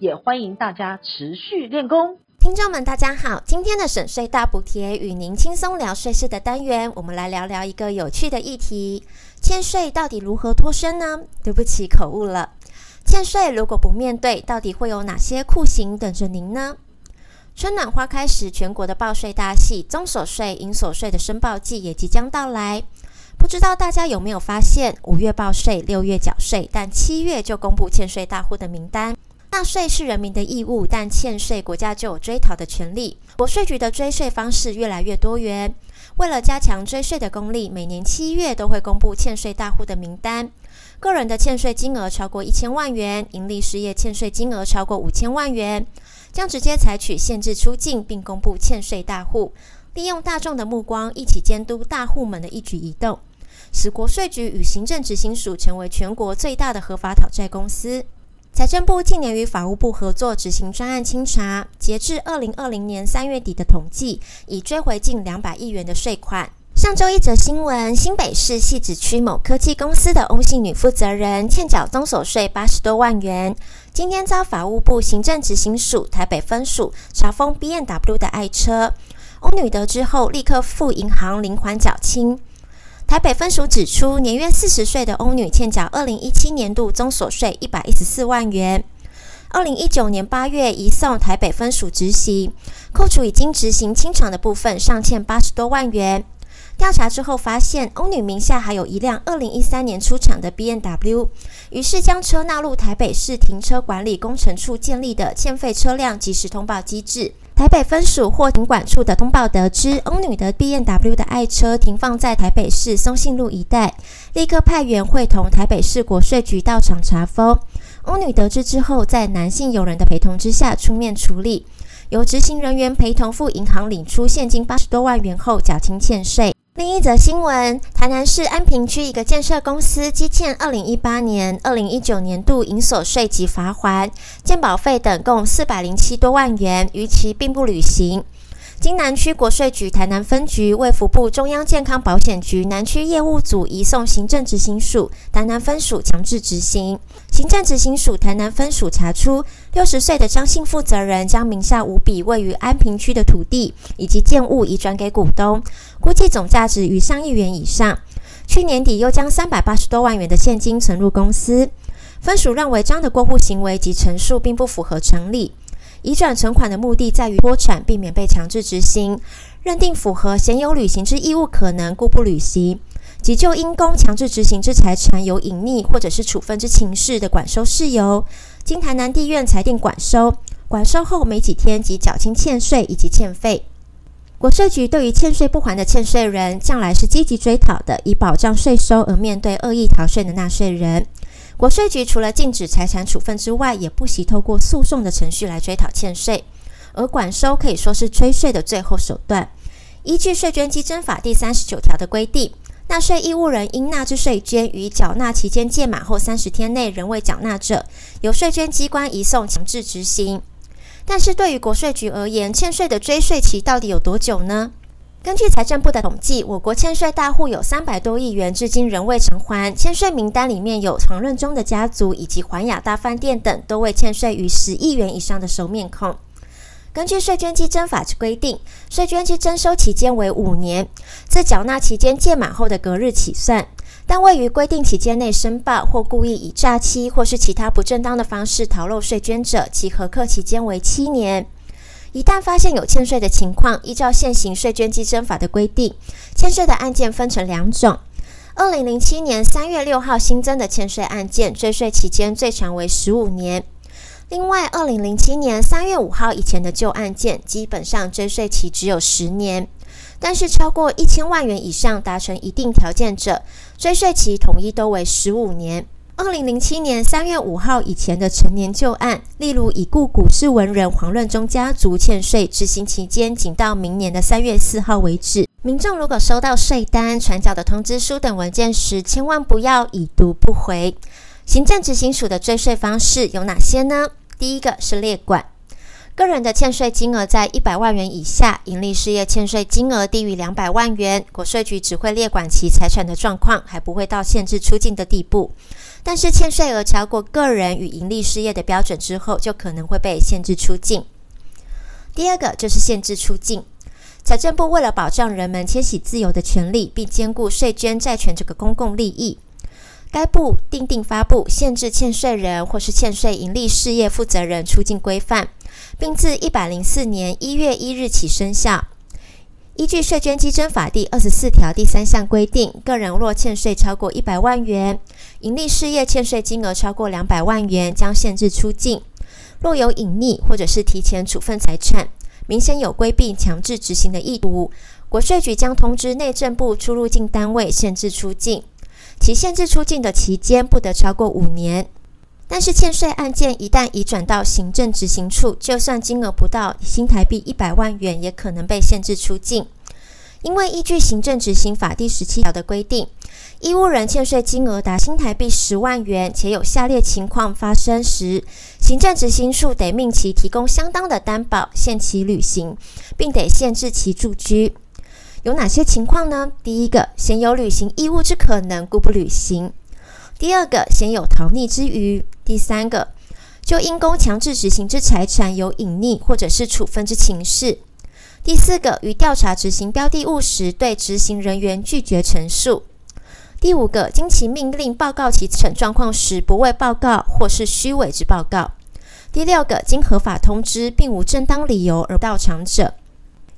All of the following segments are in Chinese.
也欢迎大家持续练功。听众们，大家好，今天的省税大补贴与您轻松聊税事的单元，我们来聊聊一个有趣的议题：欠税到底如何脱身呢？对不起，口误了。欠税如果不面对，到底会有哪些酷刑等着您呢？春暖花开时，全国的报税大戏——综所税、营所税的申报季也即将到来。不知道大家有没有发现，五月报税，六月缴税，但七月就公布欠税大户的名单。纳税是人民的义务，但欠税国家就有追讨的权利。国税局的追税方式越来越多元。为了加强追税的功力，每年七月都会公布欠税大户的名单。个人的欠税金额超过一千万元，营利事业欠税金额超过五千万元。将直接采取限制出境，并公布欠税大户，利用大众的目光一起监督大户们的一举一动，使国税局与行政执行署成为全国最大的合法讨债公司。财政部近年与法务部合作执行专案清查，截至二零二零年三月底的统计，已追回近两百亿元的税款。上周一则新闻，新北市汐止区某科技公司的翁姓女负责人欠缴综所税八十多万元，今天遭法务部行政执行署台北分署查封 BMW 的爱车。翁女得知后，立刻赴银行领款缴清。台北分署指出，年约四十岁的翁女欠缴二零一七年度综所税一百一十四万元，二零一九年八月移送台北分署执行，扣除已经执行清偿的部分，尚欠八十多万元。调查之后发现，翁女名下还有一辆二零一三年出厂的 BMW，于是将车纳入台北市停车管理工程处建立的欠费车辆即时通报机制。台北分署或停管处的通报得知，翁女的 BMW 的爱车停放在台北市松信路一带，立刻派员会同台北市国税局到场查封。翁女得知之后，在男性友人的陪同之下出面处理，由执行人员陪同赴银行领出现金八十多万元后缴清欠税。另一则新闻：台南市安平区一个建设公司积欠二零一八年、二零一九年度营所税及罚锾、鉴保费等共四百零七多万元，逾期并不履行。经南区国税局台南分局、为服部中央健康保险局南区业务组移送行政执行署台南分署强制执行。行政执行署台南分署查出，六十岁的张姓负责人将名下五笔位于安平区的土地以及建物移转给股东，估计总价值逾上亿元以上。去年底又将三百八十多万元的现金存入公司。分署认为张的过户行为及陈述并不符合常理。移转存款的目的在于脱产，避免被强制执行，认定符合鲜有履行之义务可能，故不履行。即就因公强制执行之财产有隐匿或者是处分之情事的管收事由，经台南地院裁定管收，管收后没几天即缴清欠税以及欠费。国税局对于欠税不还的欠税人，向来是积极追讨的，以保障税收而面对恶意逃税的纳税人。国税局除了禁止财产处分之外，也不惜透过诉讼的程序来追讨欠税，而管收可以说是追税的最后手段。依据《税捐稽征法》第三十九条的规定，纳税义务人应纳之税捐于缴纳期间届满后三十天内仍未缴纳者，由税捐机关移送强制执行。但是对于国税局而言，欠税的追税期到底有多久呢？根据财政部的统计，我国欠税大户有三百多亿元，至今仍未偿还。欠税名单里面有黄任中的家族以及环亚大饭店等，都未欠税逾十亿元以上的熟面孔。根据税捐稽征法之规定，税捐稽征收期间为五年，自缴纳期间届满后的隔日起算。但未于规定期间内申报或故意以诈欺或是其他不正当的方式逃漏税捐者，其核课期间为七年。一旦发现有欠税的情况，依照现行税捐稽征法的规定，欠税的案件分成两种。二零零七年三月六号新增的欠税案件，追税期间最长为十五年。另外，二零零七年三月五号以前的旧案件，基本上追税期只有十年。但是超过一千万元以上达成一定条件者，追税期统一都为十五年。二零零七年三月五号以前的成年旧案，例如已故股市文人黄润中家族欠税执行期间仅到明年的三月四号为止。民众如果收到税单、传缴的通知书等文件时，千万不要已读不回。行政执行署的追税方式有哪些呢？第一个是列管，个人的欠税金额在一百万元以下，营利事业欠税金额低于两百万元，国税局只会列管其财产的状况，还不会到限制出境的地步。但是欠税额超过个人与营利事业的标准之后，就可能会被限制出境。第二个就是限制出境。财政部为了保障人们迁徙自由的权利，并兼顾税捐债权这个公共利益，该部定定发布限制欠税人或是欠税营利事业负责人出境规范，并自一百零四年一月一日起生效。依据税捐稽征法第二十四条第三项规定，个人若欠税超过一百万元，营利事业欠税金额超过两百万元，将限制出境。若有隐匿或者是提前处分财产，明显有规避强制执行的意图，国税局将通知内政部出入境单位限制出境，其限制出境的期间不得超过五年。但是欠税案件一旦移转到行政执行处，就算金额不到新台币一百万元，也可能被限制出境。因为依据行政执行法第十七条的规定，义务人欠税金额达新台币十万元，且有下列情况发生时，行政执行处得命其提供相当的担保，限期履行，并得限制其住居。有哪些情况呢？第一个，鲜有履行义务之可能，故不履行；第二个，鲜有逃匿之虞；第三个，就因公强制执行之财产有隐匿或者是处分之情事。第四个，于调查执行标的物时，对执行人员拒绝陈述；第五个，经其命令报告其陈状况时，不为报告或是虚伪之报告；第六个，经合法通知并无正当理由而到场者。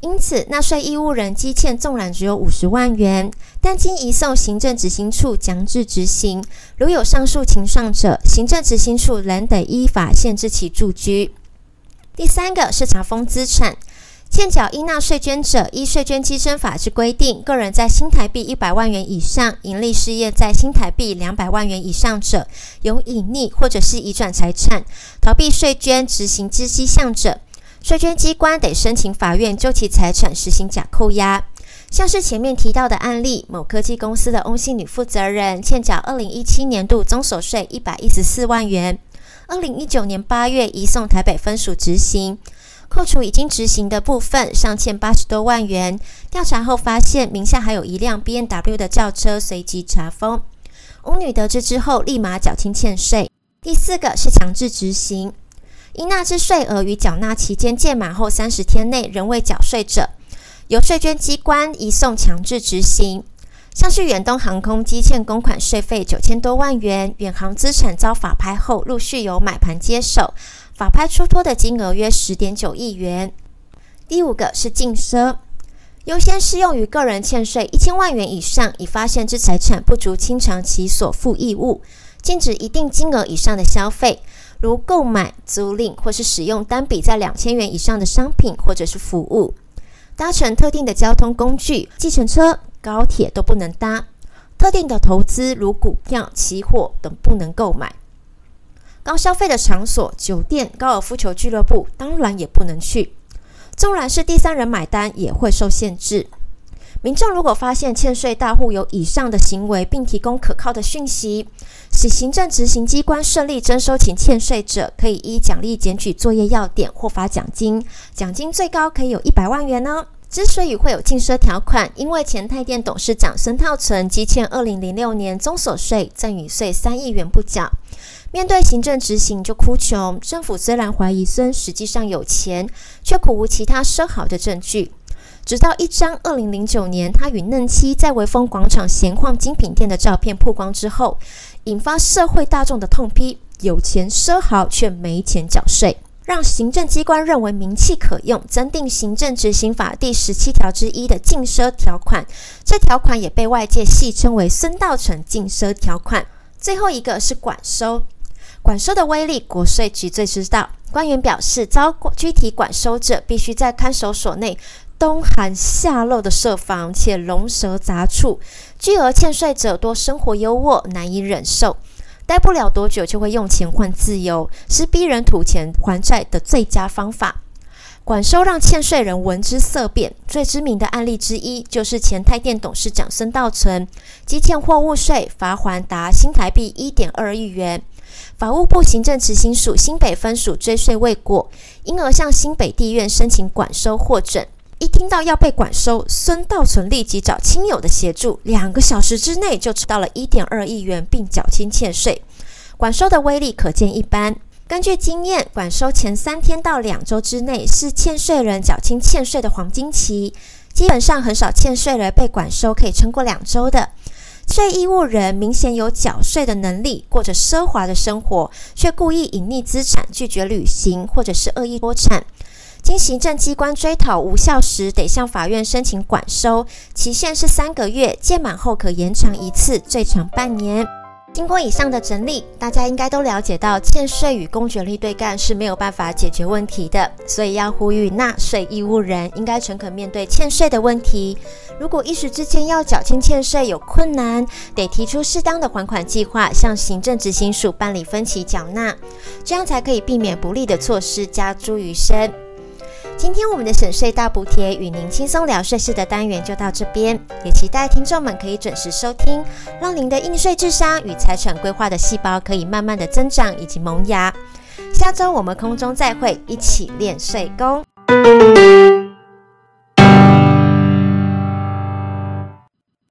因此，纳税义务人积欠纵然只有五十万元，但经移送行政执行处强制执行，如有上述情况者，行政执行处仍得依法限制其住居。第三个是查封资产。欠缴应纳税捐者，依税捐稽征法之规定，个人在新台币一百万元以上，营利事业在新台币两百万元以上者，有隐匿或者是移转财产，逃避税捐执行之迹象者，税捐机关得申请法院就其财产实行假扣押。像是前面提到的案例，某科技公司的翁姓女负责人欠缴二零一七年度综所税一百一十四万元，二零一九年八月移送台北分署执行。扣除已经执行的部分，尚欠八十多万元。调查后发现，名下还有一辆 BMW 的轿车，随即查封。翁女得知之后，立马缴清欠税。第四个是强制执行，应纳之税额于缴纳期间届满后三十天内仍未缴税者，由税捐机关移送强制执行。像是远东航空积欠公款税费九千多万元，远航资产遭法拍后，陆续由买盘接手。法拍出脱的金额约十点九亿元。第五个是禁奢，优先适用于个人欠税一千万元以上，已发现之财产不足清偿其所负义务，禁止一定金额以上的消费，如购买、租赁或是使用单笔在两千元以上的商品或者是服务，搭乘特定的交通工具，计程车、高铁都不能搭，特定的投资如股票、期货等不能购买。高消费的场所，酒店、高尔夫球俱乐部当然也不能去。纵然是第三人买单，也会受限制。民众如果发现欠税大户有以上的行为，并提供可靠的讯息，使行政执行机关顺利征收其欠税者，可以依奖励检举作业要点获发奖金，奖金最高可以有一百万元呢。之所以会有禁奢条款，因为前台电董事长孙套存积欠二零零六年综所税、赠与税三亿元不缴。面对行政执行就哭穷，政府虽然怀疑孙实际上有钱，却苦无其他奢豪的证据。直到一张二零零九年他与嫩妻在微风广场闲逛精品店的照片曝光之后，引发社会大众的痛批：有钱奢豪却没钱缴税，让行政机关认为名气可用，增订行政执行法第十七条之一的禁奢条款。这条款也被外界戏称为“孙道成禁奢条款”。最后一个是管收。管收的威力，国税局最知道。官员表示，遭具体管收者必须在看守所内冬寒夏露的设防，且龙蛇杂处。巨额欠税者多生活优渥，难以忍受。待不了多久就会用钱换自由，是逼人吐钱还债的最佳方法。管收让欠税人闻之色变，最知名的案例之一就是前台电董事长孙道存，积欠货物税罚锾达新台币一点二亿元，法务部行政执行署新北分署追税未果，因而向新北地院申请管收获准。一听到要被管收，孙道存立即找亲友的协助，两个小时之内就吃到了一点二亿元，并缴清欠税。管收的威力可见一斑。根据经验，管收前三天到两周之内是欠税人缴清欠税的黄金期，基本上很少欠税人被管收可以撑过两周的。税义务人明显有缴税的能力，过着奢华的生活，却故意隐匿资产、拒绝履行，或者是恶意脱产，经行政机关追讨无效时，得向法院申请管收，期限是三个月，届满后可延长一次，最长半年。经过以上的整理，大家应该都了解到，欠税与公权力对干是没有办法解决问题的，所以要呼吁纳税义务人应该诚恳面对欠税的问题。如果一时之间要缴清欠税有困难，得提出适当的还款计划，向行政执行署办理分期缴纳，这样才可以避免不利的措施加诸于身。今天我们的省税大补贴与您轻松聊税事的单元就到这边，也期待听众们可以准时收听，让您的应税智商与财产规划的细胞可以慢慢的增长以及萌芽。下周我们空中再会，一起练税功。